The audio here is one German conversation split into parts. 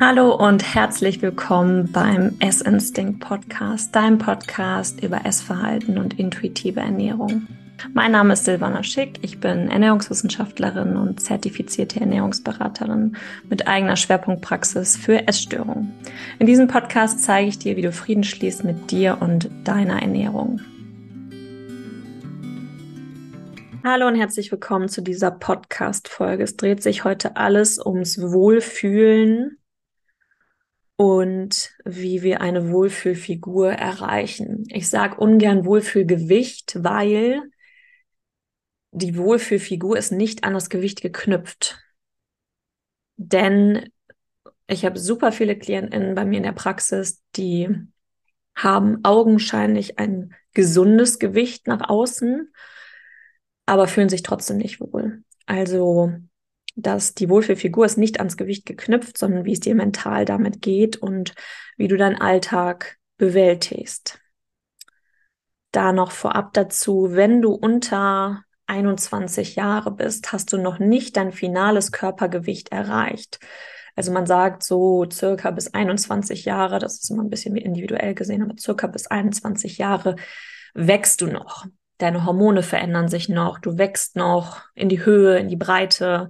Hallo und herzlich willkommen beim Essinstinct Podcast, deinem Podcast über Essverhalten und intuitive Ernährung. Mein Name ist Silvana Schick, ich bin Ernährungswissenschaftlerin und zertifizierte Ernährungsberaterin mit eigener Schwerpunktpraxis für Essstörungen. In diesem Podcast zeige ich dir, wie du Frieden schließt mit dir und deiner Ernährung. Hallo und herzlich willkommen zu dieser Podcast-Folge. Es dreht sich heute alles ums Wohlfühlen und wie wir eine Wohlfühlfigur erreichen. Ich sage ungern Wohlfühlgewicht, weil die Wohlfühlfigur ist nicht an das Gewicht geknüpft. Denn ich habe super viele KlientInnen bei mir in der Praxis, die haben augenscheinlich ein gesundes Gewicht nach außen, aber fühlen sich trotzdem nicht wohl. Also dass die Wohlfühlfigur ist nicht ans Gewicht geknüpft, sondern wie es dir mental damit geht und wie du deinen Alltag bewältigst. Da noch vorab dazu, wenn du unter 21 Jahre bist, hast du noch nicht dein finales Körpergewicht erreicht. Also man sagt so circa bis 21 Jahre, das ist immer ein bisschen individuell gesehen, aber circa bis 21 Jahre wächst du noch. Deine Hormone verändern sich noch, du wächst noch in die Höhe, in die Breite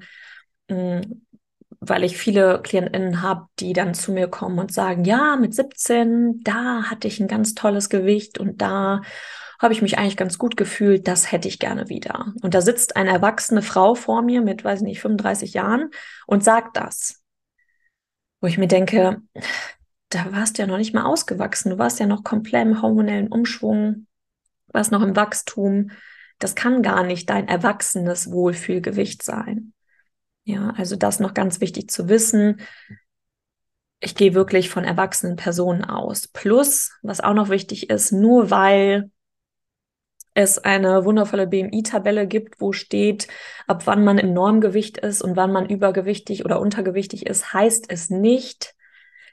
weil ich viele KlientInnen habe, die dann zu mir kommen und sagen, ja, mit 17, da hatte ich ein ganz tolles Gewicht und da habe ich mich eigentlich ganz gut gefühlt, das hätte ich gerne wieder. Und da sitzt eine erwachsene Frau vor mir mit, weiß ich nicht, 35 Jahren und sagt das. Wo ich mir denke, da warst du ja noch nicht mal ausgewachsen, du warst ja noch komplett im hormonellen Umschwung, warst noch im Wachstum. Das kann gar nicht dein erwachsenes Wohlfühlgewicht sein. Ja, also das noch ganz wichtig zu wissen. Ich gehe wirklich von erwachsenen Personen aus. Plus, was auch noch wichtig ist, nur weil es eine wundervolle BMI-Tabelle gibt, wo steht, ab wann man im Normgewicht ist und wann man übergewichtig oder untergewichtig ist, heißt es nicht,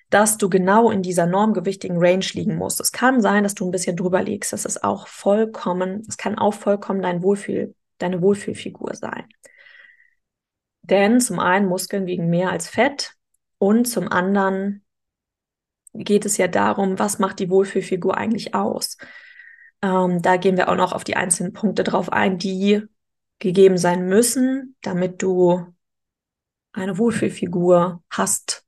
dass du genau in dieser normgewichtigen Range liegen musst. Es kann sein, dass du ein bisschen drüber liegst. Das ist auch vollkommen, es kann auch vollkommen dein Wohlfühl, deine Wohlfühlfigur sein. Denn zum einen Muskeln wiegen mehr als Fett und zum anderen geht es ja darum, was macht die Wohlfühlfigur eigentlich aus. Ähm, da gehen wir auch noch auf die einzelnen Punkte drauf ein, die gegeben sein müssen, damit du eine Wohlfühlfigur hast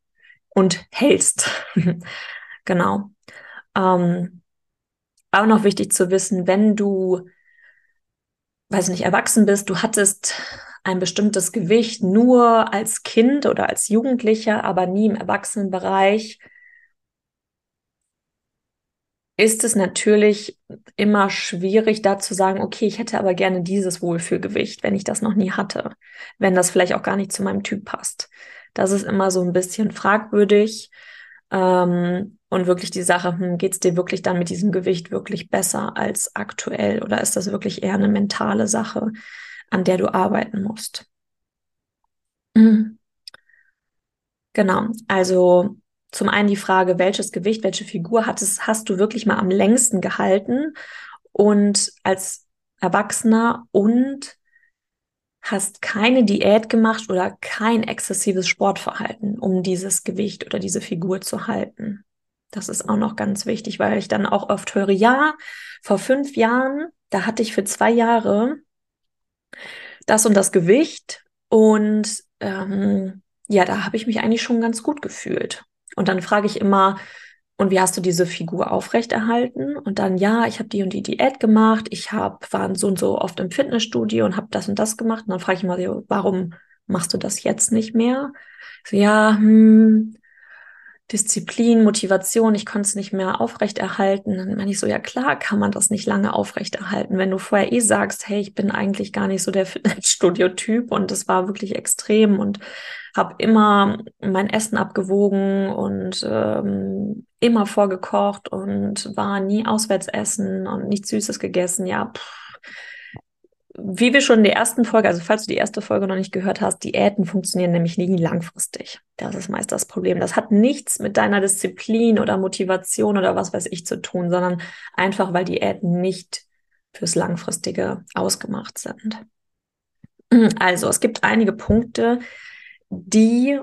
und hältst. genau. Ähm, auch noch wichtig zu wissen, wenn du, weiß nicht, erwachsen bist, du hattest ein bestimmtes Gewicht nur als Kind oder als Jugendlicher, aber nie im Erwachsenenbereich, ist es natürlich immer schwierig, da zu sagen, okay, ich hätte aber gerne dieses Wohlfühlgewicht, wenn ich das noch nie hatte, wenn das vielleicht auch gar nicht zu meinem Typ passt. Das ist immer so ein bisschen fragwürdig. Ähm, und wirklich die Sache, hm, geht es dir wirklich dann mit diesem Gewicht wirklich besser als aktuell oder ist das wirklich eher eine mentale Sache? An der du arbeiten musst. Mhm. Genau, also zum einen die Frage, welches Gewicht, welche Figur hattest, hast du wirklich mal am längsten gehalten und als Erwachsener und hast keine Diät gemacht oder kein exzessives Sportverhalten, um dieses Gewicht oder diese Figur zu halten. Das ist auch noch ganz wichtig, weil ich dann auch oft höre, ja, vor fünf Jahren, da hatte ich für zwei Jahre das und das Gewicht. Und ähm, ja, da habe ich mich eigentlich schon ganz gut gefühlt. Und dann frage ich immer, und wie hast du diese Figur aufrechterhalten? Und dann, ja, ich habe die und die Diät gemacht, ich habe, waren so und so oft im Fitnessstudio und habe das und das gemacht. Und dann frage ich immer, warum machst du das jetzt nicht mehr? So, ja, hm, Disziplin, Motivation, ich konnte es nicht mehr aufrechterhalten. Dann meine ich so, ja klar kann man das nicht lange aufrechterhalten. Wenn du vorher eh sagst, hey, ich bin eigentlich gar nicht so der Fitnessstudio-Typ und das war wirklich extrem und habe immer mein Essen abgewogen und ähm, immer vorgekocht und war nie auswärts essen und nichts Süßes gegessen. Ja, pff, wie wir schon in der ersten Folge, also falls du die erste Folge noch nicht gehört hast, Diäten funktionieren nämlich nie langfristig. Das ist meist das Problem. Das hat nichts mit deiner Disziplin oder Motivation oder was weiß ich zu tun, sondern einfach, weil Diäten nicht fürs Langfristige ausgemacht sind. Also, es gibt einige Punkte, die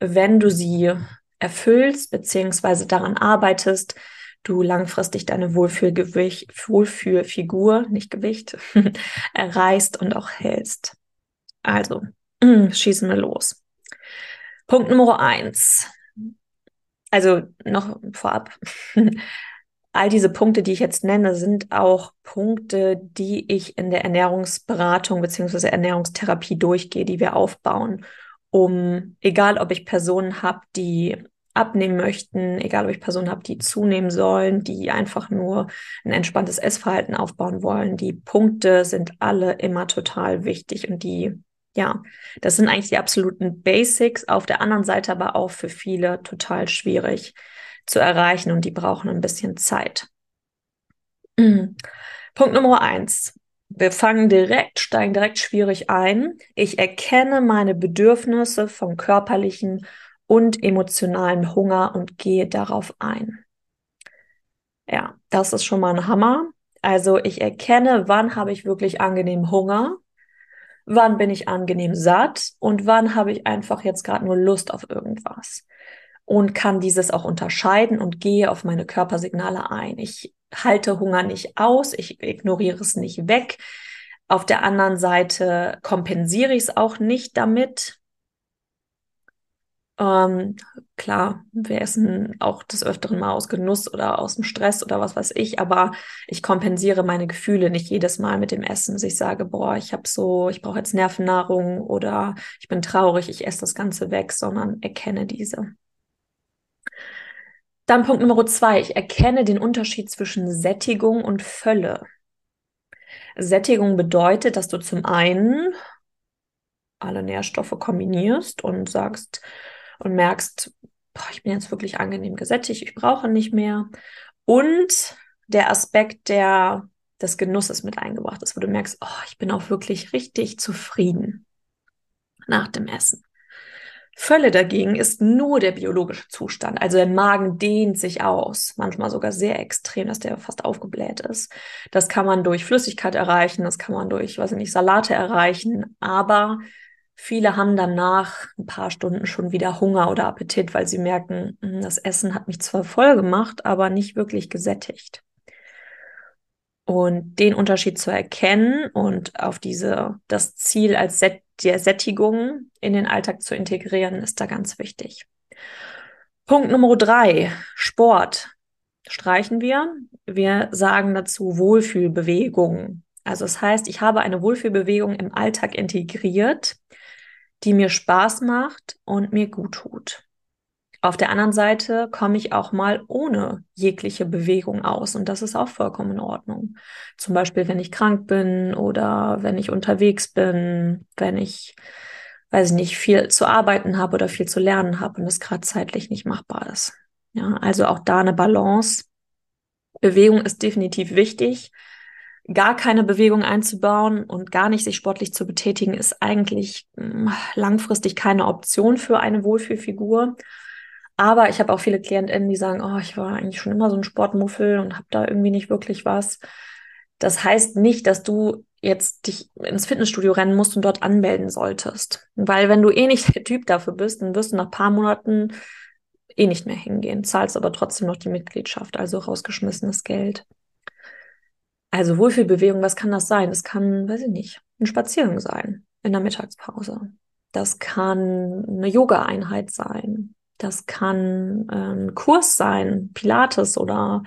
wenn du sie erfüllst, beziehungsweise daran arbeitest, du langfristig deine Wohlfühlgewicht, Wohlfühlfigur, nicht Gewicht, erreichst und auch hältst. Also, schießen wir los. Punkt Nummer eins. Also noch vorab. All diese Punkte, die ich jetzt nenne, sind auch Punkte, die ich in der Ernährungsberatung beziehungsweise Ernährungstherapie durchgehe, die wir aufbauen, um, egal ob ich Personen habe, die abnehmen möchten, egal ob ich Personen habe, die zunehmen sollen, die einfach nur ein entspanntes Essverhalten aufbauen wollen. Die Punkte sind alle immer total wichtig und die, ja, das sind eigentlich die absoluten Basics, auf der anderen Seite aber auch für viele total schwierig zu erreichen und die brauchen ein bisschen Zeit. Mhm. Punkt Nummer eins. Wir fangen direkt, steigen direkt schwierig ein. Ich erkenne meine Bedürfnisse vom körperlichen und emotionalen Hunger und gehe darauf ein. Ja, das ist schon mal ein Hammer. Also ich erkenne, wann habe ich wirklich angenehm Hunger, wann bin ich angenehm satt und wann habe ich einfach jetzt gerade nur Lust auf irgendwas und kann dieses auch unterscheiden und gehe auf meine Körpersignale ein. Ich halte Hunger nicht aus, ich ignoriere es nicht weg. Auf der anderen Seite kompensiere ich es auch nicht damit, ähm, klar, wir essen auch des Öfteren mal aus Genuss oder aus dem Stress oder was weiß ich, aber ich kompensiere meine Gefühle nicht jedes Mal mit dem Essen, dass ich sage, boah, ich habe so, ich brauche jetzt Nervennahrung oder ich bin traurig, ich esse das Ganze weg, sondern erkenne diese. Dann Punkt Nummer zwei, ich erkenne den Unterschied zwischen Sättigung und Fülle. Sättigung bedeutet, dass du zum einen alle Nährstoffe kombinierst und sagst, und merkst, boah, ich bin jetzt wirklich angenehm gesättigt, ich brauche nicht mehr. Und der Aspekt der, des Genusses mit eingebracht ist, wo du merkst, oh, ich bin auch wirklich richtig zufrieden nach dem Essen. Völle dagegen ist nur der biologische Zustand. Also der Magen dehnt sich aus, manchmal sogar sehr extrem, dass der fast aufgebläht ist. Das kann man durch Flüssigkeit erreichen, das kann man durch, weiß ich nicht, Salate erreichen, aber Viele haben dann nach ein paar Stunden schon wieder Hunger oder Appetit, weil sie merken, hm, das Essen hat mich zwar voll gemacht, aber nicht wirklich gesättigt. Und den Unterschied zu erkennen und auf diese, das Ziel als Set, der Sättigung in den Alltag zu integrieren, ist da ganz wichtig. Punkt Nummer drei, Sport. Streichen wir. Wir sagen dazu Wohlfühlbewegung. Also das heißt, ich habe eine Wohlfühlbewegung im Alltag integriert, die mir Spaß macht und mir gut tut. Auf der anderen Seite komme ich auch mal ohne jegliche Bewegung aus und das ist auch vollkommen in Ordnung. Zum Beispiel, wenn ich krank bin oder wenn ich unterwegs bin, wenn ich, weiß ich nicht, viel zu arbeiten habe oder viel zu lernen habe und es gerade zeitlich nicht machbar ist. Ja, also auch da eine Balance. Bewegung ist definitiv wichtig, gar keine Bewegung einzubauen und gar nicht sich sportlich zu betätigen, ist eigentlich hm, langfristig keine Option für eine Wohlfühlfigur. Aber ich habe auch viele KlientInnen, die sagen, oh, ich war eigentlich schon immer so ein Sportmuffel und habe da irgendwie nicht wirklich was. Das heißt nicht, dass du jetzt dich ins Fitnessstudio rennen musst und dort anmelden solltest. Weil wenn du eh nicht der Typ dafür bist, dann wirst du nach paar Monaten eh nicht mehr hingehen, zahlst aber trotzdem noch die Mitgliedschaft, also rausgeschmissenes Geld. Also Wohlfühlbewegung, was kann das sein? Das kann, weiß ich nicht, ein Spaziergang sein in der Mittagspause. Das kann eine Yoga-Einheit sein. Das kann ein Kurs sein, Pilates oder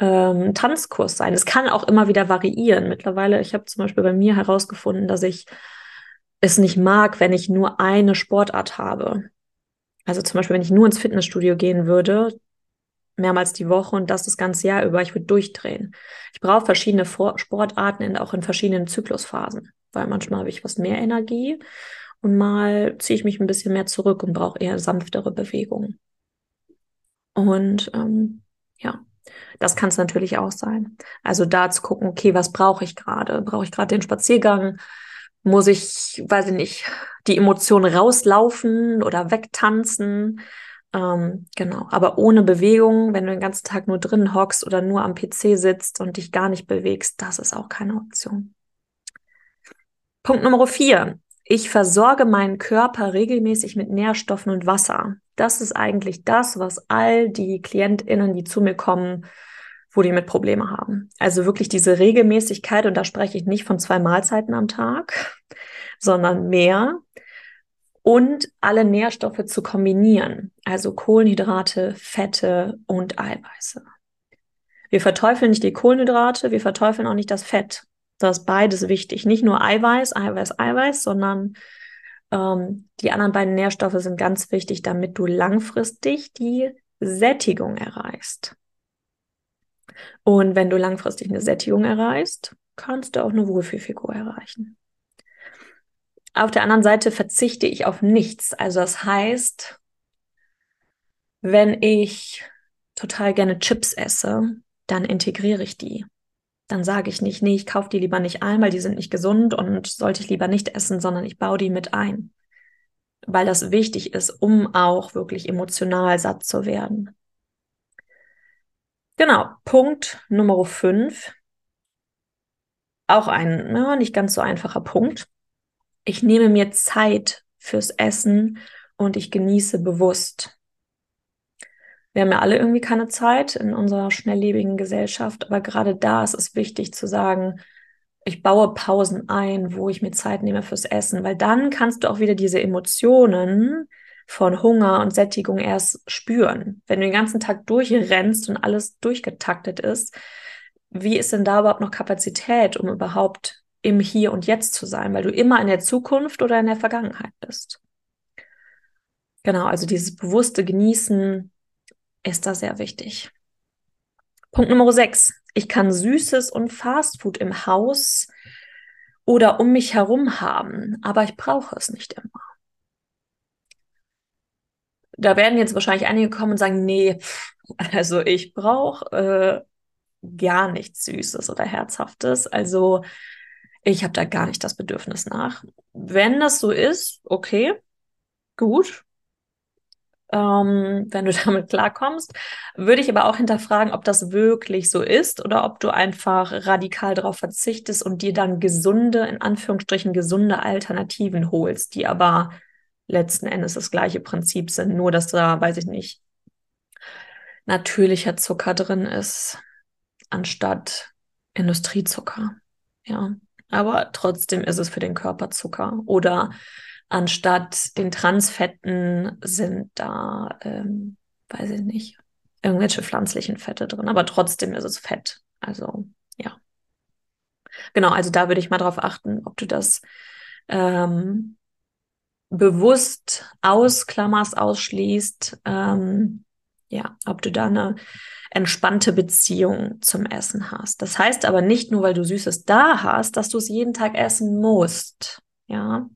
ähm, Tanzkurs sein. Es kann auch immer wieder variieren. Mittlerweile, ich habe zum Beispiel bei mir herausgefunden, dass ich es nicht mag, wenn ich nur eine Sportart habe. Also zum Beispiel, wenn ich nur ins Fitnessstudio gehen würde, mehrmals die Woche und das das ganze Jahr über. Ich würde durchdrehen. Ich brauche verschiedene Sportarten in, auch in verschiedenen Zyklusphasen, weil manchmal habe ich was mehr Energie und mal ziehe ich mich ein bisschen mehr zurück und brauche eher sanftere Bewegungen. Und ähm, ja, das kann es natürlich auch sein. Also da zu gucken, okay, was brauche ich gerade? Brauche ich gerade den Spaziergang? Muss ich, weiß ich nicht, die Emotionen rauslaufen oder wegtanzen? Ähm, genau, aber ohne Bewegung, wenn du den ganzen Tag nur drin hockst oder nur am PC sitzt und dich gar nicht bewegst, das ist auch keine Option. Punkt Nummer vier. Ich versorge meinen Körper regelmäßig mit Nährstoffen und Wasser. Das ist eigentlich das, was all die KlientInnen, die zu mir kommen, wo die mit Probleme haben. Also wirklich diese Regelmäßigkeit, und da spreche ich nicht von zwei Mahlzeiten am Tag, sondern mehr. Und alle Nährstoffe zu kombinieren, also Kohlenhydrate, Fette und Eiweiße. Wir verteufeln nicht die Kohlenhydrate, wir verteufeln auch nicht das Fett. Das ist beides wichtig. Nicht nur Eiweiß, Eiweiß, Eiweiß, sondern ähm, die anderen beiden Nährstoffe sind ganz wichtig, damit du langfristig die Sättigung erreichst. Und wenn du langfristig eine Sättigung erreichst, kannst du auch eine Wohlfühlfigur erreichen. Auf der anderen Seite verzichte ich auf nichts. Also das heißt, wenn ich total gerne Chips esse, dann integriere ich die. Dann sage ich nicht, nee, ich kaufe die lieber nicht ein, weil die sind nicht gesund und sollte ich lieber nicht essen, sondern ich baue die mit ein. Weil das wichtig ist, um auch wirklich emotional satt zu werden. Genau, Punkt Nummer 5. Auch ein ja, nicht ganz so einfacher Punkt. Ich nehme mir Zeit fürs Essen und ich genieße bewusst wir haben ja alle irgendwie keine Zeit in unserer schnelllebigen Gesellschaft, aber gerade da ist es wichtig zu sagen, ich baue Pausen ein, wo ich mir Zeit nehme fürs Essen, weil dann kannst du auch wieder diese Emotionen von Hunger und Sättigung erst spüren. Wenn du den ganzen Tag durchrennst und alles durchgetaktet ist, wie ist denn da überhaupt noch Kapazität, um überhaupt im Hier und Jetzt zu sein, weil du immer in der Zukunft oder in der Vergangenheit bist? Genau, also dieses bewusste Genießen ist da sehr wichtig. Punkt Nummer 6. Ich kann Süßes und Fastfood im Haus oder um mich herum haben, aber ich brauche es nicht immer. Da werden jetzt wahrscheinlich einige kommen und sagen, nee, also ich brauche äh, gar nichts Süßes oder Herzhaftes. Also ich habe da gar nicht das Bedürfnis nach. Wenn das so ist, okay, gut, ähm, wenn du damit klarkommst. Würde ich aber auch hinterfragen, ob das wirklich so ist oder ob du einfach radikal darauf verzichtest und dir dann gesunde, in Anführungsstrichen gesunde Alternativen holst, die aber letzten Endes das gleiche Prinzip sind, nur dass da, weiß ich nicht, natürlicher Zucker drin ist, anstatt Industriezucker. Ja, aber trotzdem ist es für den Körper Zucker oder Anstatt den Transfetten sind da, ähm, weiß ich nicht, irgendwelche pflanzlichen Fette drin, aber trotzdem ist es Fett. Also ja. Genau, also da würde ich mal drauf achten, ob du das ähm, bewusst ausklammerst, ausschließt. Ähm, ja, ob du da eine entspannte Beziehung zum Essen hast. Das heißt aber nicht nur, weil du Süßes da hast, dass du es jeden Tag essen musst. Ja,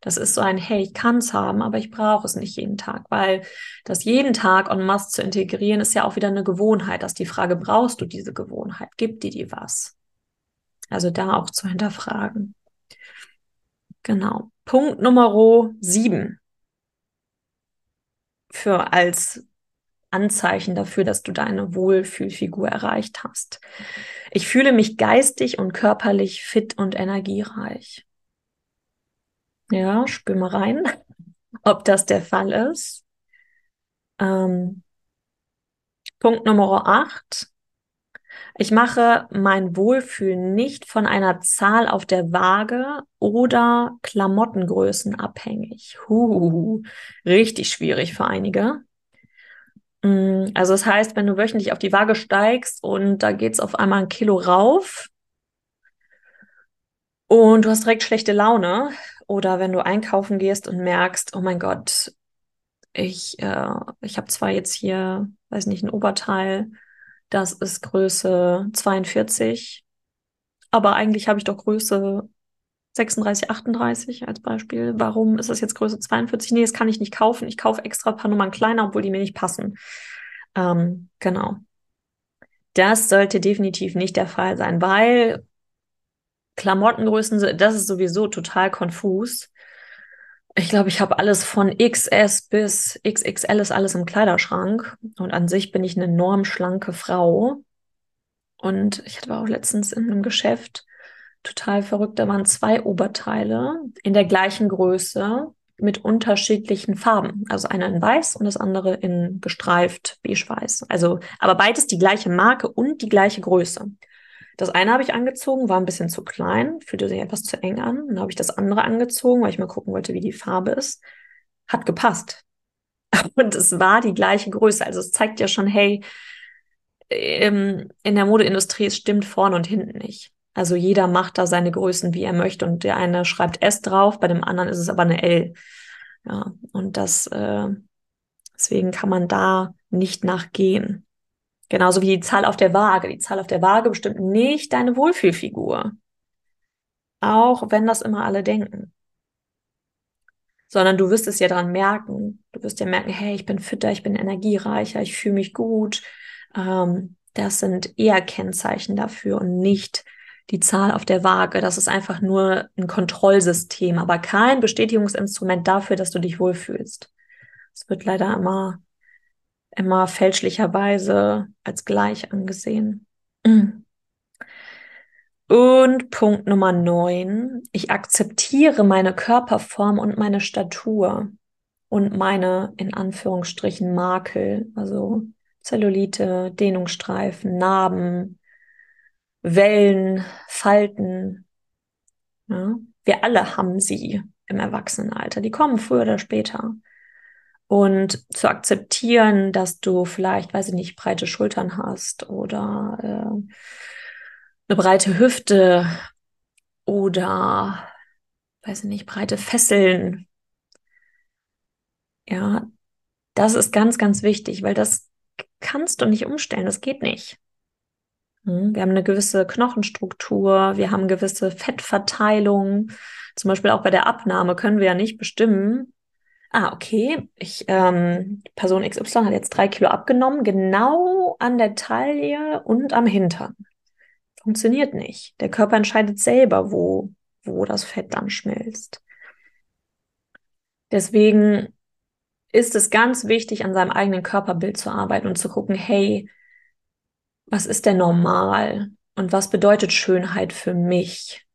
das ist so ein, hey, ich kann es haben, aber ich brauche es nicht jeden Tag, weil das jeden Tag en masse zu integrieren, ist ja auch wieder eine Gewohnheit. Das ist die Frage, brauchst du diese Gewohnheit? Gibt die dir was? Also da auch zu hinterfragen. Genau. Punkt Nummer sieben. Für als Anzeichen dafür, dass du deine Wohlfühlfigur erreicht hast. Ich fühle mich geistig und körperlich fit und energiereich. Ja, spür mal rein, ob das der Fall ist. Ähm, Punkt Nummer 8. Ich mache mein Wohlfühlen nicht von einer Zahl auf der Waage oder Klamottengrößen abhängig. Huh, richtig schwierig für einige. Mm, also das heißt, wenn du wöchentlich auf die Waage steigst und da geht es auf einmal ein Kilo rauf und du hast direkt schlechte Laune, oder wenn du einkaufen gehst und merkst, oh mein Gott, ich, äh, ich habe zwar jetzt hier, weiß nicht, ein Oberteil, das ist Größe 42, aber eigentlich habe ich doch Größe 36, 38 als Beispiel. Warum ist das jetzt Größe 42? Nee, das kann ich nicht kaufen. Ich kaufe extra ein paar Nummern kleiner, obwohl die mir nicht passen. Ähm, genau. Das sollte definitiv nicht der Fall sein, weil Klamottengrößen, das ist sowieso total konfus. Ich glaube, ich habe alles von XS bis XXL ist alles im Kleiderschrank. Und an sich bin ich eine enorm schlanke Frau. Und ich hatte auch letztens in einem Geschäft, total verrückt. Da waren zwei Oberteile in der gleichen Größe mit unterschiedlichen Farben. Also einer in weiß und das andere in gestreift beige-weiß. Also, aber beides die gleiche Marke und die gleiche Größe. Das eine habe ich angezogen, war ein bisschen zu klein, fühlte sich etwas zu eng an. Dann habe ich das andere angezogen, weil ich mal gucken wollte, wie die Farbe ist. Hat gepasst. Und es war die gleiche Größe. Also es zeigt ja schon, hey, ähm, in der Modeindustrie, es stimmt vorne und hinten nicht. Also jeder macht da seine Größen, wie er möchte. Und der eine schreibt S drauf, bei dem anderen ist es aber eine L. Ja, und das, äh, deswegen kann man da nicht nachgehen. Genauso wie die Zahl auf der Waage. Die Zahl auf der Waage bestimmt nicht deine Wohlfühlfigur. Auch wenn das immer alle denken. Sondern du wirst es ja dran merken. Du wirst ja merken, hey, ich bin fitter, ich bin energiereicher, ich fühle mich gut. Ähm, das sind eher Kennzeichen dafür und nicht die Zahl auf der Waage. Das ist einfach nur ein Kontrollsystem, aber kein Bestätigungsinstrument dafür, dass du dich wohlfühlst. Es wird leider immer immer fälschlicherweise als gleich angesehen. Und Punkt Nummer neun. Ich akzeptiere meine Körperform und meine Statur und meine in Anführungsstrichen Makel, also Zellulite, Dehnungsstreifen, Narben, Wellen, Falten. Ja, wir alle haben sie im Erwachsenenalter. Die kommen früher oder später und zu akzeptieren, dass du vielleicht, weiß ich nicht, breite Schultern hast oder äh, eine breite Hüfte oder, weiß ich nicht, breite Fesseln. Ja, das ist ganz, ganz wichtig, weil das kannst du nicht umstellen, das geht nicht. Hm, wir haben eine gewisse Knochenstruktur, wir haben gewisse Fettverteilung. Zum Beispiel auch bei der Abnahme können wir ja nicht bestimmen, ah, okay, ich, ähm, Person XY hat jetzt drei Kilo abgenommen, genau an der Taille und am Hintern. Funktioniert nicht. Der Körper entscheidet selber, wo, wo das Fett dann schmilzt. Deswegen ist es ganz wichtig, an seinem eigenen Körperbild zu arbeiten und zu gucken, hey, was ist denn normal? Und was bedeutet Schönheit für mich?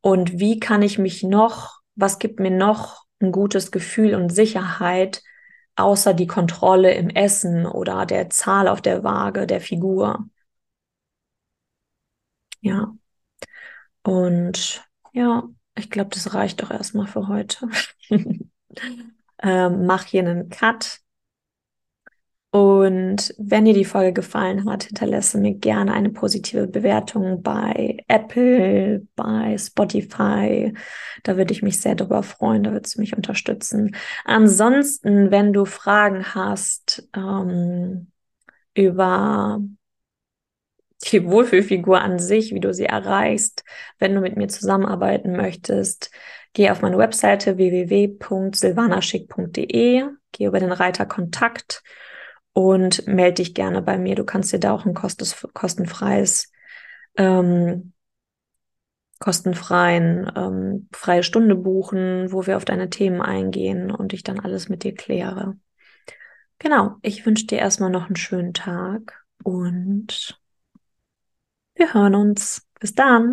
Und wie kann ich mich noch, was gibt mir noch ein gutes Gefühl und Sicherheit, außer die Kontrolle im Essen oder der Zahl auf der Waage der Figur. Ja. Und ja, ich glaube, das reicht doch erstmal für heute. ähm, mach hier einen Cut. Und wenn dir die Folge gefallen hat, hinterlasse mir gerne eine positive Bewertung bei Apple, bei Spotify. Da würde ich mich sehr darüber freuen, da würdest du mich unterstützen. Ansonsten, wenn du Fragen hast ähm, über die Wohlfühlfigur an sich, wie du sie erreichst, wenn du mit mir zusammenarbeiten möchtest, geh auf meine Webseite www.silvanaschick.de, geh über den Reiter Kontakt und melde dich gerne bei mir. Du kannst dir da auch ein kostenfreies, ähm, kostenfreien ähm, freie Stunde buchen, wo wir auf deine Themen eingehen und ich dann alles mit dir kläre. Genau, ich wünsche dir erstmal noch einen schönen Tag und wir hören uns. Bis dann.